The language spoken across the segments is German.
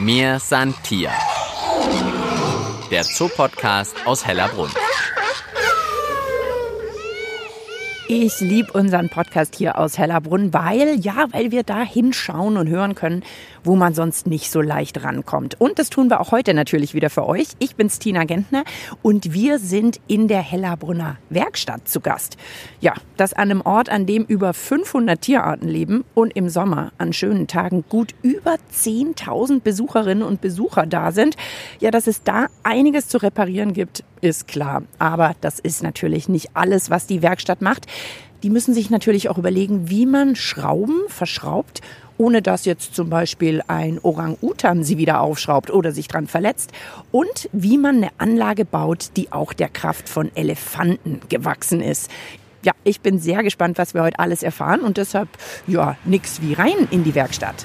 Mir san Tier. Der Zoopodcast aus Hellerbrunn. Ich liebe unseren Podcast hier aus Hellerbrunn, weil, ja, weil wir da hinschauen und hören können, wo man sonst nicht so leicht rankommt. Und das tun wir auch heute natürlich wieder für euch. Ich bin's Tina Gentner und wir sind in der Hellerbrunner Werkstatt zu Gast. Ja, das an einem Ort, an dem über 500 Tierarten leben und im Sommer an schönen Tagen gut über 10.000 Besucherinnen und Besucher da sind. Ja, dass es da einiges zu reparieren gibt, ist klar. Aber das ist natürlich nicht alles, was die Werkstatt macht. Die müssen sich natürlich auch überlegen, wie man Schrauben verschraubt ohne dass jetzt zum Beispiel ein Orang-Utan sie wieder aufschraubt oder sich dran verletzt. Und wie man eine Anlage baut, die auch der Kraft von Elefanten gewachsen ist. Ja, ich bin sehr gespannt, was wir heute alles erfahren und deshalb, ja, nix wie rein in die Werkstatt.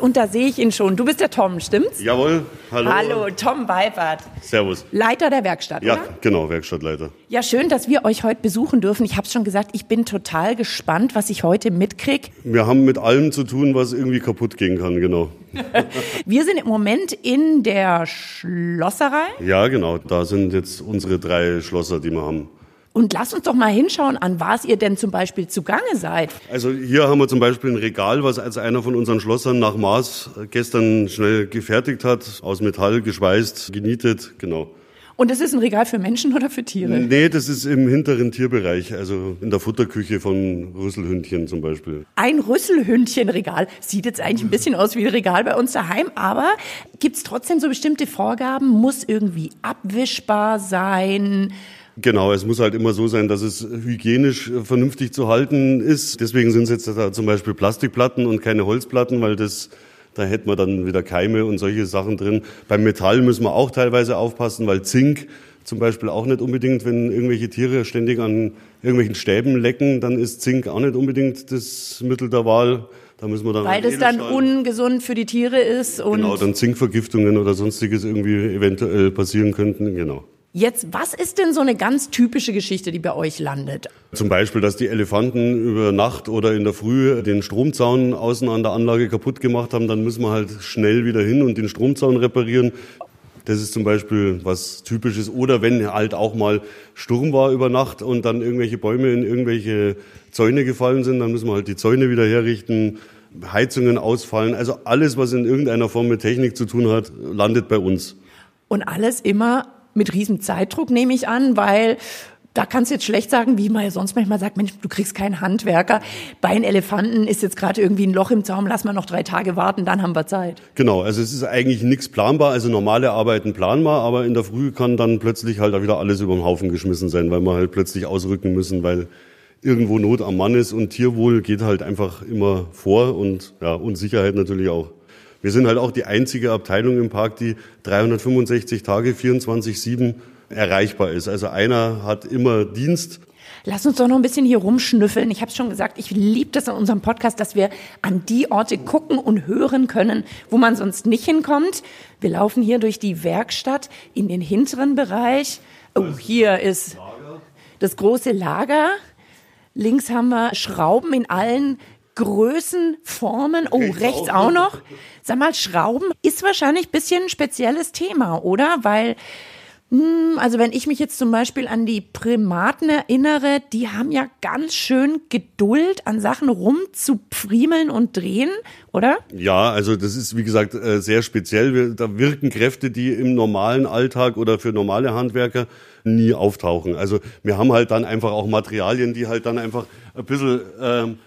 Und da sehe ich ihn schon. Du bist der Tom, stimmt's? Jawohl, hallo. Hallo, Tom Weipert. Servus. Leiter der Werkstatt, Ja, oder? genau, Werkstattleiter. Ja, schön, dass wir euch heute besuchen dürfen. Ich habe schon gesagt, ich bin total gespannt, was ich heute mitkrieg. Wir haben mit allem zu tun, was irgendwie kaputt gehen kann, genau. Wir sind im Moment in der Schlosserei Ja, genau, da sind jetzt unsere drei Schlosser, die wir haben. Und lasst uns doch mal hinschauen, an was ihr denn zum Beispiel zugange seid. Also hier haben wir zum Beispiel ein Regal, was als einer von unseren Schlossern nach Maß gestern schnell gefertigt hat, aus Metall geschweißt, genietet, genau. Und das ist ein Regal für Menschen oder für Tiere? Nee, das ist im hinteren Tierbereich, also in der Futterküche von Rüsselhündchen zum Beispiel. Ein Rüsselhündchenregal. Sieht jetzt eigentlich ein bisschen aus wie ein Regal bei uns daheim, aber gibt's trotzdem so bestimmte Vorgaben? Muss irgendwie abwischbar sein? Genau, es muss halt immer so sein, dass es hygienisch äh, vernünftig zu halten ist. Deswegen sind es jetzt da zum Beispiel Plastikplatten und keine Holzplatten, weil das, da hätten wir dann wieder Keime und solche Sachen drin. Beim Metall müssen wir auch teilweise aufpassen, weil Zink zum Beispiel auch nicht unbedingt, wenn irgendwelche Tiere ständig an irgendwelchen Stäben lecken, dann ist Zink auch nicht unbedingt das Mittel der Wahl. Da müssen wir dann Weil das dann ungesund für die Tiere ist und Genau, dann Zinkvergiftungen oder sonstiges irgendwie eventuell passieren könnten, genau. Jetzt, was ist denn so eine ganz typische Geschichte, die bei euch landet? Zum Beispiel, dass die Elefanten über Nacht oder in der Früh den Stromzaun außen an der Anlage kaputt gemacht haben, dann müssen wir halt schnell wieder hin und den Stromzaun reparieren. Das ist zum Beispiel was Typisches. Oder wenn halt auch mal Sturm war über Nacht und dann irgendwelche Bäume in irgendwelche Zäune gefallen sind, dann müssen wir halt die Zäune wieder herrichten, Heizungen ausfallen. Also alles, was in irgendeiner Form mit Technik zu tun hat, landet bei uns. Und alles immer mit riesen Zeitdruck, nehme ich an, weil da kannst du jetzt schlecht sagen, wie man ja sonst manchmal sagt, Mensch, du kriegst keinen Handwerker. Bei den Elefanten ist jetzt gerade irgendwie ein Loch im Zaum, lass mal noch drei Tage warten, dann haben wir Zeit. Genau, also es ist eigentlich nichts planbar, also normale Arbeiten planbar, aber in der Früh kann dann plötzlich halt wieder alles über den Haufen geschmissen sein, weil wir halt plötzlich ausrücken müssen, weil irgendwo Not am Mann ist und Tierwohl geht halt einfach immer vor und ja, und Sicherheit natürlich auch. Wir sind halt auch die einzige Abteilung im Park, die 365 Tage 24/7 erreichbar ist. Also einer hat immer Dienst Lass uns doch noch ein bisschen hier rumschnüffeln. Ich habe schon gesagt, ich liebe das in unserem Podcast, dass wir an die Orte gucken und hören können, wo man sonst nicht hinkommt. Wir laufen hier durch die Werkstatt in den hinteren Bereich. Oh, hier ist das große Lager. Links haben wir Schrauben in allen Größen, Formen. Oh, rechts auch noch. Sag mal, Schrauben ist wahrscheinlich ein bisschen ein spezielles Thema, oder? Weil hm, also wenn ich mich jetzt zum Beispiel an die Primaten erinnere, die haben ja ganz schön Geduld, an Sachen rumzupfriemeln und drehen, oder? Ja, also das ist wie gesagt äh, sehr speziell. Da wirken Kräfte, die im normalen Alltag oder für normale Handwerker nie auftauchen. Also wir haben halt dann einfach auch Materialien, die halt dann einfach ein bisschen ähm,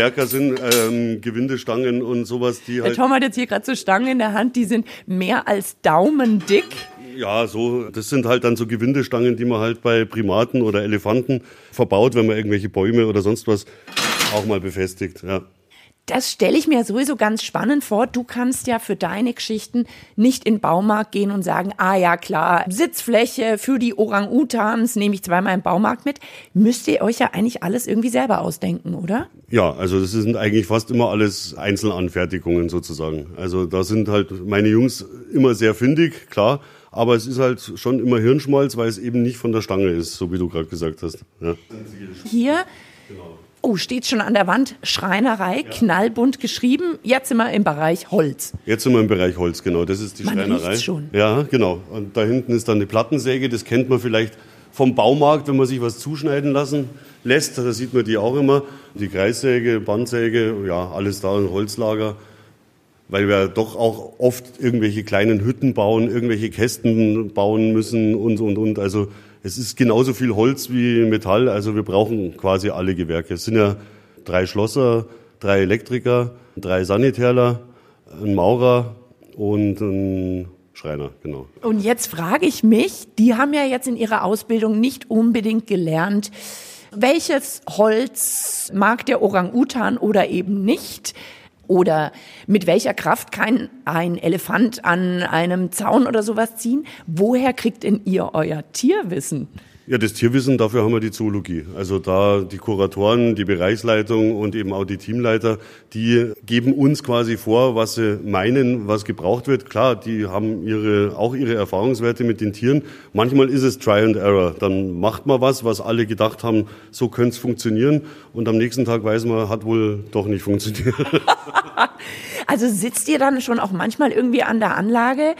stärker sind, ähm, Gewindestangen und sowas, die Der halt Tom hat jetzt hier gerade so Stangen in der Hand, die sind mehr als daumendick. ja so, das sind halt dann so Gewindestangen, die man halt bei Primaten oder Elefanten verbaut, wenn man irgendwelche Bäume oder sonst was auch mal befestigt. Ja. Das stelle ich mir sowieso ganz spannend vor. Du kannst ja für deine Geschichten nicht in den Baumarkt gehen und sagen, ah ja klar, Sitzfläche für die Orang-Utans nehme ich zweimal im Baumarkt mit. Müsst ihr euch ja eigentlich alles irgendwie selber ausdenken, oder? Ja, also das sind eigentlich fast immer alles Einzelanfertigungen sozusagen. Also da sind halt meine Jungs immer sehr findig, klar, aber es ist halt schon immer Hirnschmalz, weil es eben nicht von der Stange ist, so wie du gerade gesagt hast. Ja. Hier Oh, steht schon an der Wand, Schreinerei, knallbunt geschrieben. Jetzt sind wir im Bereich Holz. Jetzt sind wir im Bereich Holz, genau. Das ist die Man Schreinerei. schon. Ja, genau. Und da hinten ist dann eine Plattensäge. Das kennt man vielleicht vom Baumarkt, wenn man sich was zuschneiden lassen lässt. Da sieht man die auch immer. Die Kreissäge, Bandsäge, ja, alles da ein Holzlager. Weil wir doch auch oft irgendwelche kleinen Hütten bauen, irgendwelche Kästen bauen müssen und, und, und. Also es ist genauso viel Holz wie Metall. Also wir brauchen quasi alle Gewerke. Es sind ja drei Schlosser, drei Elektriker, drei Sanitärler, ein Maurer und ein Schreiner, genau. Und jetzt frage ich mich, die haben ja jetzt in ihrer Ausbildung nicht unbedingt gelernt, welches Holz mag der Orang-Utan oder eben nicht? Oder mit welcher Kraft kann ein Elefant an einem Zaun oder sowas ziehen? Woher kriegt denn ihr euer Tierwissen? Ja, das Tierwissen, dafür haben wir die Zoologie. Also da die Kuratoren, die Bereichsleitung und eben auch die Teamleiter, die geben uns quasi vor, was sie meinen, was gebraucht wird. Klar, die haben ihre, auch ihre Erfahrungswerte mit den Tieren. Manchmal ist es Try and Error. Dann macht man was, was alle gedacht haben, so könnte es funktionieren. Und am nächsten Tag weiß man, hat wohl doch nicht funktioniert. Also sitzt ihr dann schon auch manchmal irgendwie an der Anlage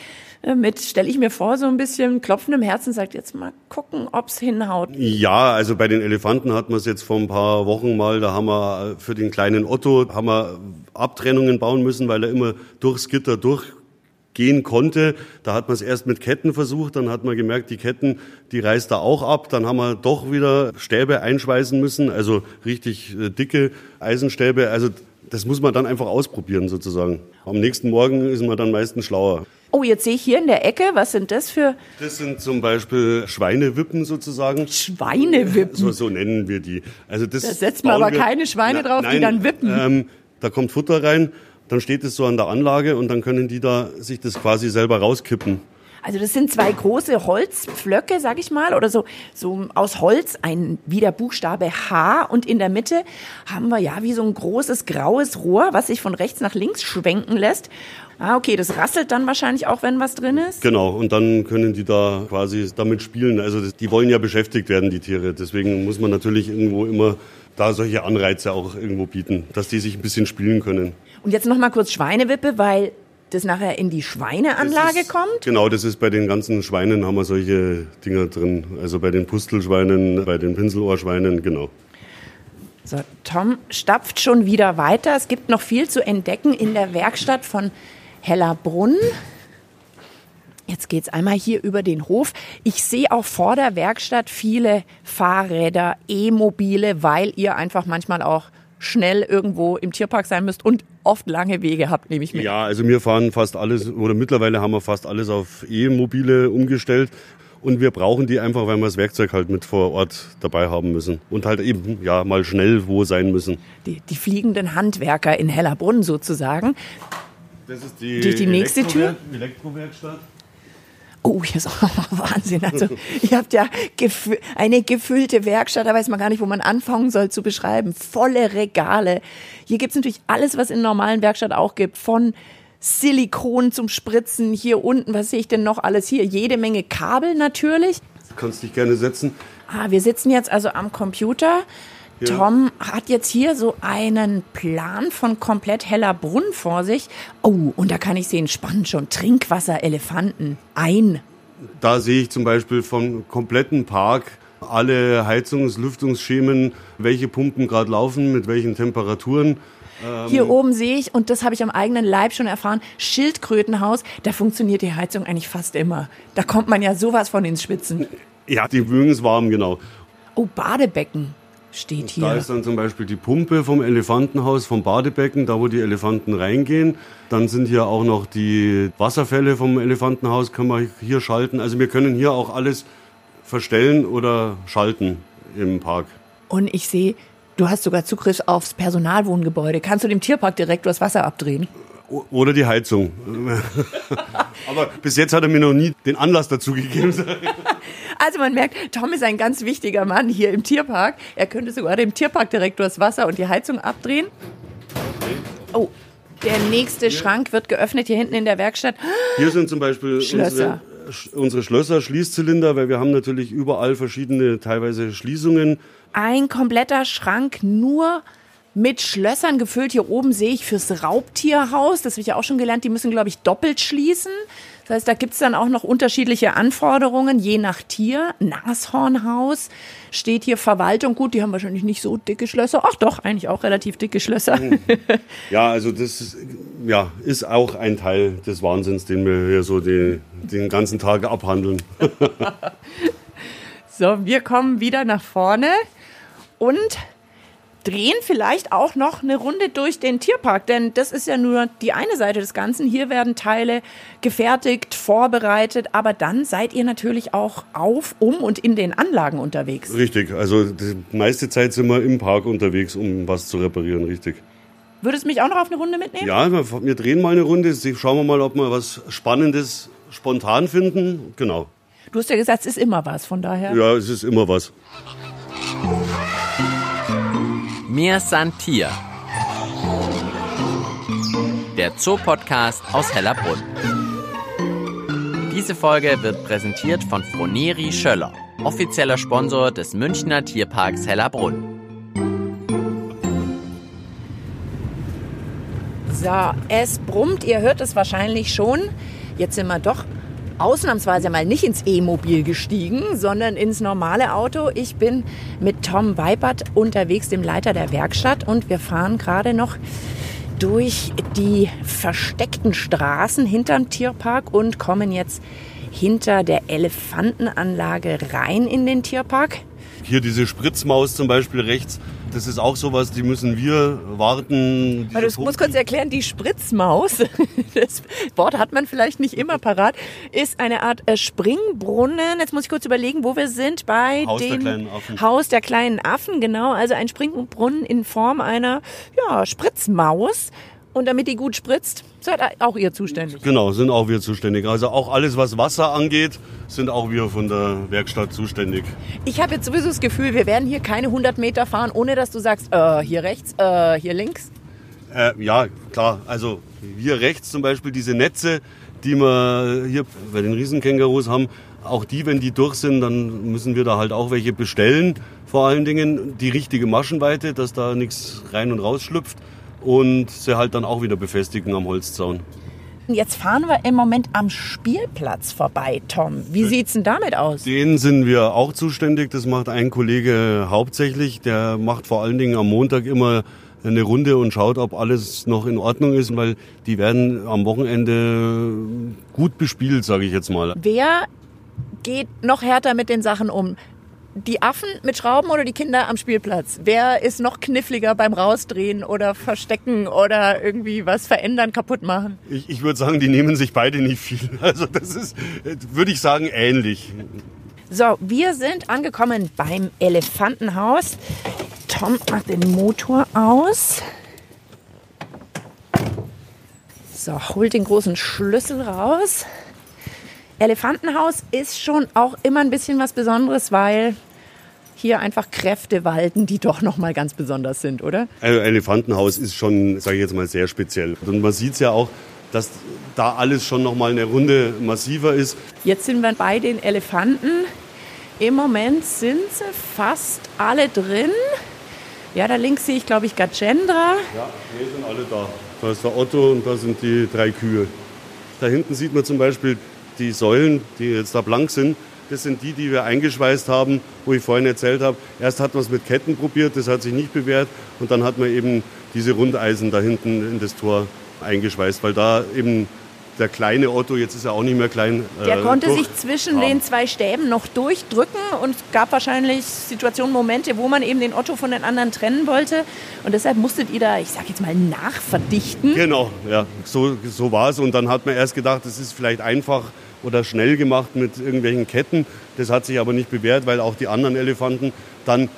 mit, stelle ich mir vor, so ein bisschen klopfendem Herzen, sagt jetzt mal gucken, ob's hinhaut. Ja, also bei den Elefanten hat man es jetzt vor ein paar Wochen mal, da haben wir für den kleinen Otto haben wir Abtrennungen bauen müssen, weil er immer durchs Gitter durchgehen konnte. Da hat man es erst mit Ketten versucht, dann hat man gemerkt, die Ketten, die reißt er auch ab. Dann haben wir doch wieder Stäbe einschweißen müssen, also richtig äh, dicke Eisenstäbe. Also das muss man dann einfach ausprobieren sozusagen. Am nächsten Morgen ist man dann meistens schlauer. Oh, jetzt sehe ich hier in der Ecke, was sind das für Das sind zum Beispiel Schweinewippen sozusagen. Schweinewippen? So, so nennen wir die. Also das Da setzt man aber keine Schweine drauf, die dann wippen. Ähm, da kommt Futter rein, dann steht es so an der Anlage und dann können die da sich das quasi selber rauskippen. Also das sind zwei große Holzpflöcke, sag ich mal, oder so, so aus Holz, ein, wie der Buchstabe H und in der Mitte haben wir ja wie so ein großes graues Rohr, was sich von rechts nach links schwenken lässt. Ah, okay, das rasselt dann wahrscheinlich auch, wenn was drin ist. Genau, und dann können die da quasi damit spielen. Also das, die wollen ja beschäftigt werden, die Tiere. Deswegen muss man natürlich irgendwo immer da solche Anreize auch irgendwo bieten, dass die sich ein bisschen spielen können. Und jetzt noch mal kurz Schweinewippe, weil das nachher in die Schweineanlage ist- kommt. Genau, das ist bei den ganzen Schweinen haben wir solche Dinger drin. Also bei den Pustelschweinen, bei den Pinselohrschweinen, genau. So, Tom stapft schon wieder weiter. Es gibt noch viel zu entdecken in der Werkstatt von Hellerbrunn. Jetzt geht's einmal hier über den Hof. Ich sehe auch vor der Werkstatt viele Fahrräder, E-Mobile, weil ihr einfach manchmal auch schnell irgendwo im Tierpark sein müsst und oft lange Wege habt, nehme ich mit. Ja, also wir fahren fast alles, oder mittlerweile haben wir fast alles auf E-Mobile umgestellt. Und wir brauchen die einfach, weil wir das Werkzeug halt mit vor Ort dabei haben müssen. Und halt eben, ja, mal schnell wo sein müssen. Die, die fliegenden Handwerker in Hellerbrunn sozusagen. Das ist die, Durch die nächste Tür? Elektrowerkstatt. Oh, hier ist auch Wahnsinn. Also, ihr habt ja gefü eine gefüllte Werkstatt, da weiß man gar nicht, wo man anfangen soll zu beschreiben. Volle Regale. Hier gibt's natürlich alles, was in normalen Werkstatt auch gibt. Von Silikon zum Spritzen. Hier unten, was sehe ich denn noch alles hier? Jede Menge Kabel natürlich. Du kannst dich gerne setzen. Ah, wir sitzen jetzt also am Computer. Ja. Tom hat jetzt hier so einen Plan von komplett heller Brunn vor sich. Oh, und da kann ich sehen, spannend schon, Trinkwasser, Elefanten, ein. Da sehe ich zum Beispiel vom kompletten Park alle Heizungs-, Lüftungsschemen, welche Pumpen gerade laufen, mit welchen Temperaturen. Hier oben sehe ich, und das habe ich am eigenen Leib schon erfahren, Schildkrötenhaus, da funktioniert die Heizung eigentlich fast immer. Da kommt man ja sowas von ins Schwitzen. Ja, die mögen es warm, genau. Oh, Badebecken steht Da hier. ist dann zum Beispiel die Pumpe vom Elefantenhaus, vom Badebecken, da wo die Elefanten reingehen. Dann sind hier auch noch die Wasserfälle vom Elefantenhaus, können wir hier schalten. Also wir können hier auch alles verstellen oder schalten im Park. Und ich sehe, du hast sogar Zugriff aufs Personalwohngebäude. Kannst du dem Tierparkdirektor das Wasser abdrehen? Oder die Heizung. Aber bis jetzt hat er mir noch nie den Anlass dazu gegeben. Also man merkt, Tom ist ein ganz wichtiger Mann hier im Tierpark. Er könnte sogar dem Tierparkdirektor das Wasser und die Heizung abdrehen. Oh, der nächste Schrank wird geöffnet hier hinten in der Werkstatt. Hier sind zum Beispiel Schlösser. unsere unsere Schlösser, Schließzylinder, weil wir haben natürlich überall verschiedene teilweise Schließungen. Ein kompletter Schrank nur mit Schlössern gefüllt. Hier oben sehe ich fürs Raubtierhaus, das habe ich ja auch schon gelernt, die müssen, glaube ich, doppelt schließen. Das heißt, da gibt es dann auch noch unterschiedliche Anforderungen, je nach Tier. Nashornhaus steht hier Verwaltung. Gut, die haben wahrscheinlich nicht so dicke Schlösser. Ach doch, eigentlich auch relativ dicke Schlösser. Ja, also das ist, ja, ist auch ein Teil des Wahnsinns, den wir hier so die, den ganzen Tag abhandeln. so, wir kommen wieder nach vorne und drehen vielleicht auch noch eine Runde durch den Tierpark, denn das ist ja nur die eine Seite des Ganzen. Hier werden Teile gefertigt, vorbereitet, aber dann seid ihr natürlich auch auf, um und in den Anlagen unterwegs. Richtig, also die meiste Zeit sind wir im Park unterwegs, um was zu reparieren, richtig. Würdest du mich auch noch auf eine Runde mitnehmen? Ja, wir, wir drehen mal eine Runde, schauen wir mal, ob wir was Spannendes spontan finden. Genau. Du hast ja gesagt, es ist immer was, von daher. Ja, es ist immer was. Mir san Tier. Der Zoopodcast aus Hellerbrunn. Diese Folge wird präsentiert von Froneri Schöller, offizieller Sponsor des Münchner Tierparks Hellerbrunn. So, es brummt, ihr hört es wahrscheinlich schon. Jetzt sind wir doch ausnahmsweise mal nicht ins E-Mobil gestiegen, sondern ins normale Auto. Ich bin mit Tom Weipert unterwegs, dem Leiter der Werkstatt, und wir fahren gerade noch durch die versteckten Straßen hinterm Tierpark und kommen jetzt hinter der Elefantenanlage rein in den Tierpark. Hier diese Spritzmaus zum Beispiel rechts, das ist auch sowas, die müssen wir warten. Weil du musst kurz erklären, die Spritzmaus, das Wort hat man vielleicht nicht immer parat, ist eine Art äh, Springbrunnen. Jetzt muss ich kurz überlegen, wo wir sind. Bei Haus der dem Affen. Haus der kleinen Affen, genau. Also ein Springbrunnen in Form einer ja, Spritzmaus. Und damit die gut spritzt, seid auch ihr zuständig. Genau, sind auch wir zuständig. Also auch alles, was Wasser angeht, sind auch wir von der Werkstatt zuständig. Ich habe jetzt sowieso das Gefühl, wir werden hier keine 100 Meter fahren, ohne dass du sagst, äh, hier rechts, äh, hier links. Äh, ja, klar. Also hier rechts zum Beispiel diese Netze, die wir hier bei den Riesenkängurus haben. Auch die, wenn die durch sind, dann müssen wir da halt auch welche bestellen. Vor allen Dingen die richtige Maschenweite, dass da nichts rein und raus schlüpft. Und sie halt dann auch wieder befestigen am Holzzaun. Jetzt fahren wir im Moment am Spielplatz vorbei, Tom. Wie sieht's denn damit aus? Den sind wir auch zuständig. Das macht ein Kollege hauptsächlich. Der macht vor allen Dingen am Montag immer eine Runde und schaut, ob alles noch in Ordnung ist, weil die werden am Wochenende gut bespielt, sage ich jetzt mal. Wer geht noch härter mit den Sachen um? Die Affen mit Schrauben oder die Kinder am Spielplatz? Wer ist noch kniffliger beim Rausdrehen oder Verstecken oder irgendwie was verändern, kaputt machen? Ich, ich würde sagen, die nehmen sich beide nicht viel. Also das ist, würde ich sagen, ähnlich. So, wir sind angekommen beim Elefantenhaus. Tom macht den Motor aus. So, holt den großen Schlüssel raus. Elefantenhaus ist schon auch immer ein bisschen was Besonderes, weil hier einfach Kräfte walten, die doch noch mal ganz besonders sind, oder? Also Elefantenhaus ist schon, sage ich jetzt mal, sehr speziell. Und man sieht es ja auch, dass da alles schon noch mal eine Runde massiver ist. Jetzt sind wir bei den Elefanten. Im Moment sind sie fast alle drin. Ja, da links sehe ich, glaube ich, Gajendra. Ja, wir sind alle da. Da ist der Otto und da sind die drei Kühe. Da hinten sieht man zum Beispiel die Säulen, die jetzt da blank sind. Das sind die, die wir eingeschweißt haben, wo ich vorhin erzählt habe. Erst hat man es mit Ketten probiert, das hat sich nicht bewährt. Und dann hat man eben diese Rundeisen da hinten in das Tor eingeschweißt, weil da eben der kleine Otto, jetzt ist er auch nicht mehr klein. Der äh, konnte durch- sich zwischen haben. den zwei Stäben noch durchdrücken und es gab wahrscheinlich Situationen, Momente, wo man eben den Otto von den anderen trennen wollte. Und deshalb musstet ihr da, ich sag jetzt mal, nachverdichten. Genau, ja, so, so war es. Und dann hat man erst gedacht, das ist vielleicht einfach oder schnell gemacht mit irgendwelchen Ketten. Das hat sich aber nicht bewährt, weil auch die anderen Elefanten dann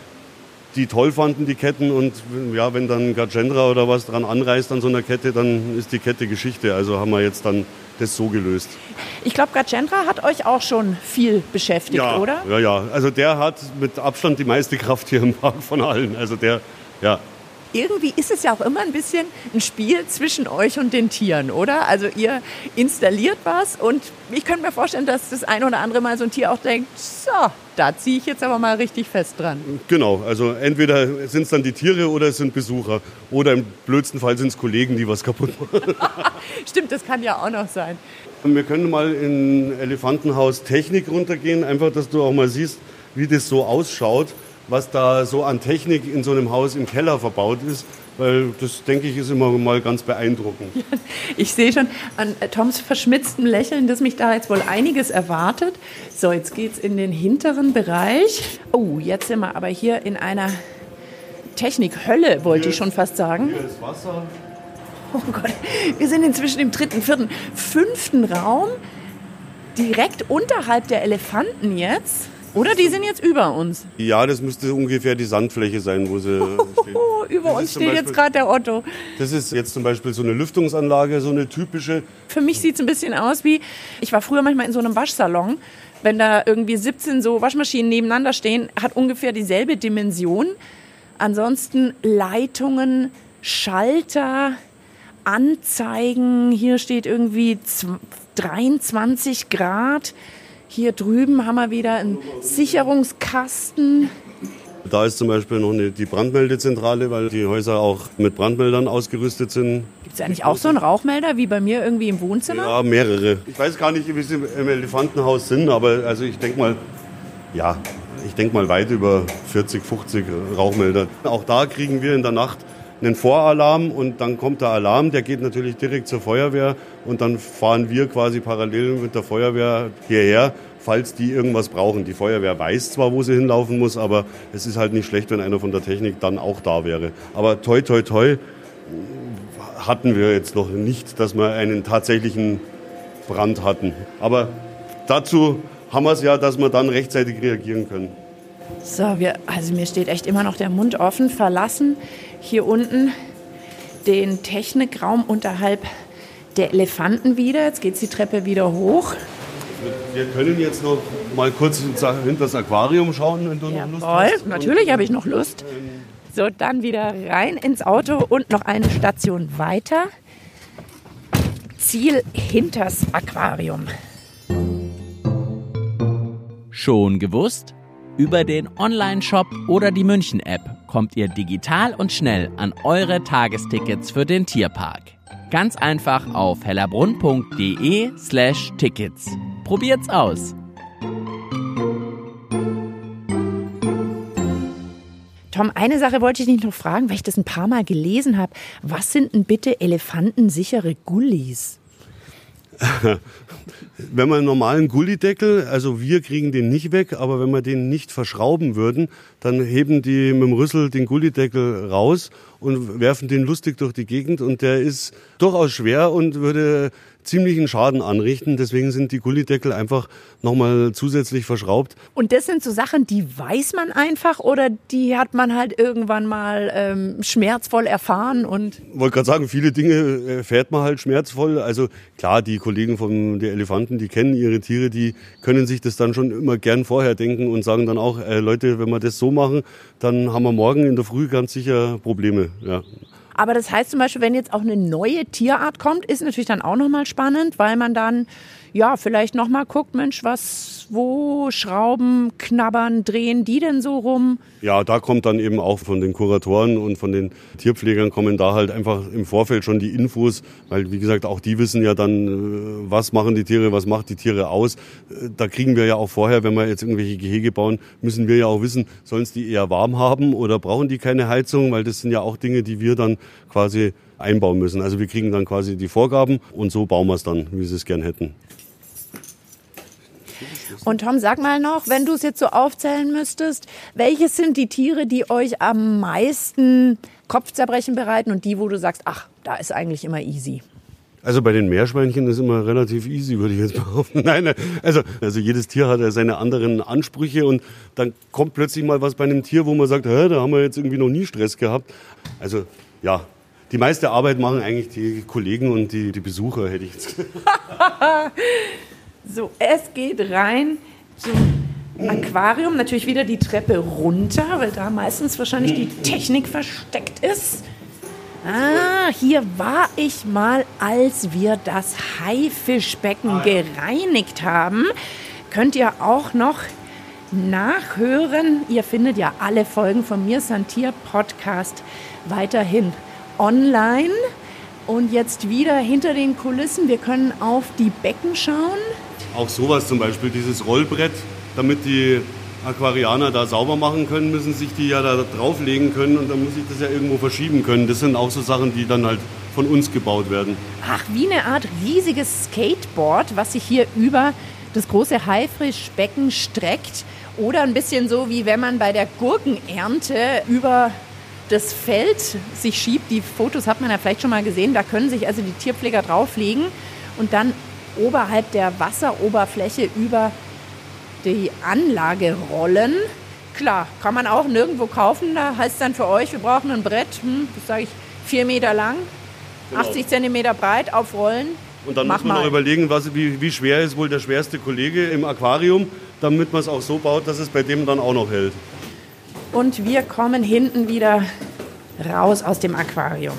die toll fanden, die Ketten. Und ja, wenn dann Gajendra oder was dran anreißt an so einer Kette, dann ist die Kette Geschichte. Also haben wir jetzt dann das so gelöst. Ich glaube, Gajendra hat euch auch schon viel beschäftigt, ja, oder? Ja, ja. Also der hat mit Abstand die meiste Kraft hier im Park von allen. Also der, ja. Irgendwie ist es ja auch immer ein bisschen ein Spiel zwischen euch und den Tieren, oder? Also ihr installiert was und ich könnte mir vorstellen, dass das ein oder andere Mal so ein Tier auch denkt, so, da ziehe ich jetzt aber mal richtig fest dran. Genau, also entweder sind es dann die Tiere oder es sind Besucher. Oder im blödsten Fall sind es Kollegen, die was kaputt machen. Stimmt, das kann ja auch noch sein. Wir können mal in Elefantenhaus Technik runtergehen, einfach, dass du auch mal siehst, wie das so ausschaut, was da so an Technik in so einem Haus im Keller verbaut ist. Weil das, denke ich, ist immer mal ganz beeindruckend. Ich sehe schon an Toms verschmitztem Lächeln, dass mich da jetzt wohl einiges erwartet. So, jetzt geht es in den hinteren Bereich. Oh, jetzt sind wir aber hier in einer Technikhölle, wollte ich schon fast sagen. Hier ist Wasser. Oh Gott, wir sind inzwischen im dritten, vierten, fünften Raum, direkt unterhalb der Elefanten jetzt. Oder die sind jetzt über uns. Ja, das müsste ungefähr die Sandfläche sein, wo sie stehen. Oh, über Das uns steht jetzt Beispiel- gerade der Otto. Das ist jetzt zum Beispiel so eine Lüftungsanlage, so eine typische. Für mich sieht es ein bisschen aus wie, ich war früher manchmal in so einem Waschsalon. Wenn da irgendwie 17 so Waschmaschinen nebeneinander stehen, hat ungefähr dieselbe Dimension. Ansonsten Leitungen, Schalter, Anzeigen. Hier steht irgendwie zw- 23 Grad. Hier drüben haben wir wieder einen Sicherungskasten. Da ist zum Beispiel noch eine, die Brandmeldezentrale, weil die Häuser auch mit Brandmeldern ausgerüstet sind. Gibt es eigentlich auch so einen Rauchmelder wie bei mir irgendwie im Wohnzimmer? Ja, mehrere. Ich weiß gar nicht, wie sie im Elefantenhaus sind, aber also ich denke mal, ja, ich denke mal weit über 40, 50 Rauchmelder. Auch da kriegen wir in der Nacht einen Voralarm und dann kommt der Alarm, der geht natürlich direkt zur Feuerwehr und dann fahren wir quasi parallel mit der Feuerwehr hierher, falls die irgendwas brauchen. Die Feuerwehr weiß zwar, wo sie hinlaufen muss, aber es ist halt nicht schlecht, wenn einer von der Technik dann auch da wäre. Aber toi, toi, toi, hatten wir jetzt noch nicht, dass wir einen tatsächlichen Brand hatten. Aber dazu haben wir es ja, dass wir dann rechtzeitig reagieren können. So, wir, also mir steht echt immer noch der Mund offen. Verlassen hier unten den Technikraum unterhalb der Elefanten wieder. Jetzt geht die Treppe wieder hoch. Wir können jetzt noch mal kurz hinter das Aquarium schauen, wenn du noch Lust Jawohl, hast. natürlich habe ich noch Lust. So, dann wieder rein ins Auto und noch eine Station weiter. Ziel hinters Aquarium. Schon gewusst? Über den Online-Shop oder die München-App kommt ihr digital und schnell an eure Tagestickets für den Tierpark. Ganz einfach auf hellerbrunn.de slash Tickets. Probiert's aus! Tom, eine Sache wollte ich dich noch fragen, weil ich das ein paar Mal gelesen habe. Was sind denn bitte elefantensichere Gullis? Wenn wir einen normalen Gullideckel, also wir kriegen den nicht weg, aber wenn wir den nicht verschrauben würden, dann heben die mit dem Rüssel den Gullideckel raus und werfen den lustig durch die Gegend und der ist durchaus schwer und würde ziemlichen Schaden anrichten. Deswegen sind die Gullideckel einfach nochmal zusätzlich verschraubt. Und das sind so Sachen, die weiß man einfach oder die hat man halt irgendwann mal ähm, schmerzvoll erfahren und wollte gerade sagen, viele Dinge erfährt man halt schmerzvoll. Also klar, die Kollegen von der Elefanten, die kennen ihre Tiere, die können sich das dann schon immer gern vorher denken und sagen dann auch, äh, Leute, wenn wir das so machen, dann haben wir morgen in der Früh ganz sicher Probleme. Ja. Aber das heißt zum Beispiel, wenn jetzt auch eine neue Tierart kommt, ist natürlich dann auch nochmal spannend, weil man dann ja vielleicht nochmal guckt, Mensch, was, wo Schrauben, Knabbern, drehen die denn so rum? ja, da kommt dann eben auch von den Kuratoren und von den Tierpflegern kommen da halt einfach im Vorfeld schon die Infos, weil wie gesagt, auch die wissen ja dann, äh, was machen die Tiere, was macht die Tiere aus. Äh, Da kriegen wir ja auch vorher, wenn wir jetzt irgendwelche Gehege bauen, müssen wir ja auch wissen, sollen es die eher warm haben oder brauchen die keine Heizung, weil das sind ja auch Dinge, die wir dann quasi einbauen müssen. Also wir kriegen dann quasi die Vorgaben und so bauen wir es dann, wie sie es gern hätten. Und Tom, sag mal noch, wenn du es jetzt so aufzählen müsstest, welches sind die Tiere, die euch am meisten Kopfzerbrechen bereiten und die, wo du sagst, ach, da ist eigentlich immer easy? Also bei den Meerschweinchen ist immer relativ easy, würde ich jetzt behaupten. Nein, also, also jedes Tier hat ja seine anderen Ansprüche und dann kommt plötzlich mal was bei einem Tier, wo man sagt, Hä, da haben wir jetzt irgendwie noch nie Stress gehabt. Also ja, die meiste Arbeit machen eigentlich die Kollegen und die, die Besucher, hätte ich jetzt. So, es geht rein zum Aquarium. Natürlich wieder die Treppe runter, weil da meistens wahrscheinlich die Technik versteckt ist. Ah, hier war ich mal, als wir das Haifischbecken gereinigt haben. Könnt ihr auch noch nachhören. Ihr findet ja alle Folgen von mir Santier Podcast weiterhin online. Und jetzt wieder hinter den Kulissen. Wir können auf die Becken schauen. Auch sowas zum Beispiel, dieses Rollbrett, damit die Aquarianer da sauber machen können, müssen sich die ja da drauflegen können und dann muss ich das ja irgendwo verschieben können. Das sind auch so Sachen, die dann halt von uns gebaut werden. Ach, wie eine Art riesiges Skateboard, was sich hier über das große Haifischbecken streckt. Oder ein bisschen so, wie wenn man bei der Gurkenernte über das Feld sich schiebt. Die Fotos hat man ja vielleicht schon mal gesehen. Da können sich also die Tierpfleger drauflegen und dann oberhalb der Wasseroberfläche über die Anlage rollen. Klar, kann man auch nirgendwo kaufen. Da heißt es dann für euch, wir brauchen ein Brett, hm, das sage ich, vier Meter lang, genau. 80 Zentimeter breit, aufrollen. Und dann Mach muss man mal. noch überlegen, was, wie, wie schwer ist wohl der schwerste Kollege im Aquarium, damit man es auch so baut, dass es bei dem dann auch noch hält. Und wir kommen hinten wieder raus aus dem Aquarium.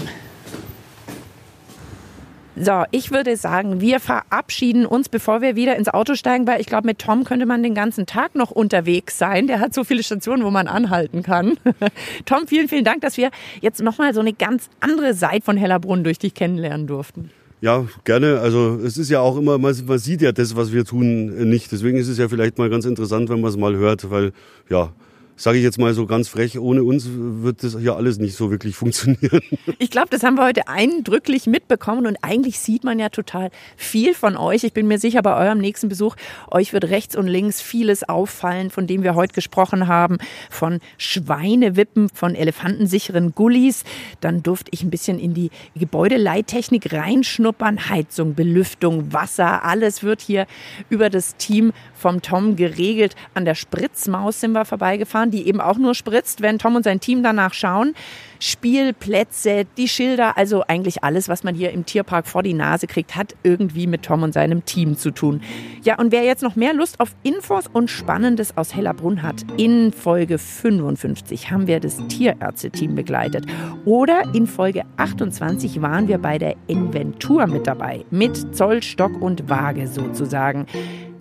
So, ich würde sagen, wir verabschieden uns, bevor wir wieder ins Auto steigen, weil ich glaube, mit Tom könnte man den ganzen Tag noch unterwegs sein. Der hat so viele Stationen, wo man anhalten kann. Tom, vielen, vielen Dank, dass wir jetzt nochmal so eine ganz andere Seite von Hellerbrunn durch dich kennenlernen durften. Ja, gerne. Also es ist ja auch immer, man, sieht ja das, was wir tun, nicht. Deswegen ist es ja vielleicht mal ganz interessant, wenn man es mal hört, weil ja, sage ich jetzt mal so ganz frech, ohne uns wird das hier alles nicht so wirklich funktionieren. Ich glaube, das haben wir heute eindrücklich mitbekommen und eigentlich sieht man ja total viel von euch. Ich bin mir sicher, bei eurem nächsten Besuch, euch wird rechts und links vieles auffallen, von dem wir heute gesprochen haben, von Schweinewippen, von elefantensicheren Gullis. Dann durfte ich ein bisschen in die Gebäudeleittechnik reinschnuppern, Heizung, Belüftung, Wasser, alles wird hier über das Team vom Tom geregelt. An der Spritzmaus sind wir vorbeigefahren, die eben auch nur spritzt, wenn Tom und sein Team danach schauen. Spielplätze, die Schilder, also eigentlich alles, was man hier im Tierpark vor die Nase kriegt, hat irgendwie mit Tom und seinem Team zu tun. Ja, und wer jetzt noch mehr Lust auf Infos und Spannendes aus Hellerbrunn hat, in Folge 55 haben wir das Tierärzteteam begleitet. Oder in Folge 28 waren wir bei der Inventur mit dabei, mit Zollstock und Waage sozusagen.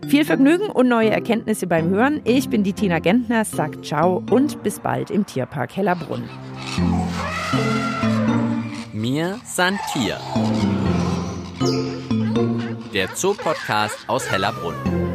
Viel Vergnügen und neue Erkenntnisse beim Hören. Ich bin die Tina Gentner, sagt ciao und bis bald im Tierpark Hellerbrunn. Mir san Tier. Der Zoopodcast aus Hellerbrunn.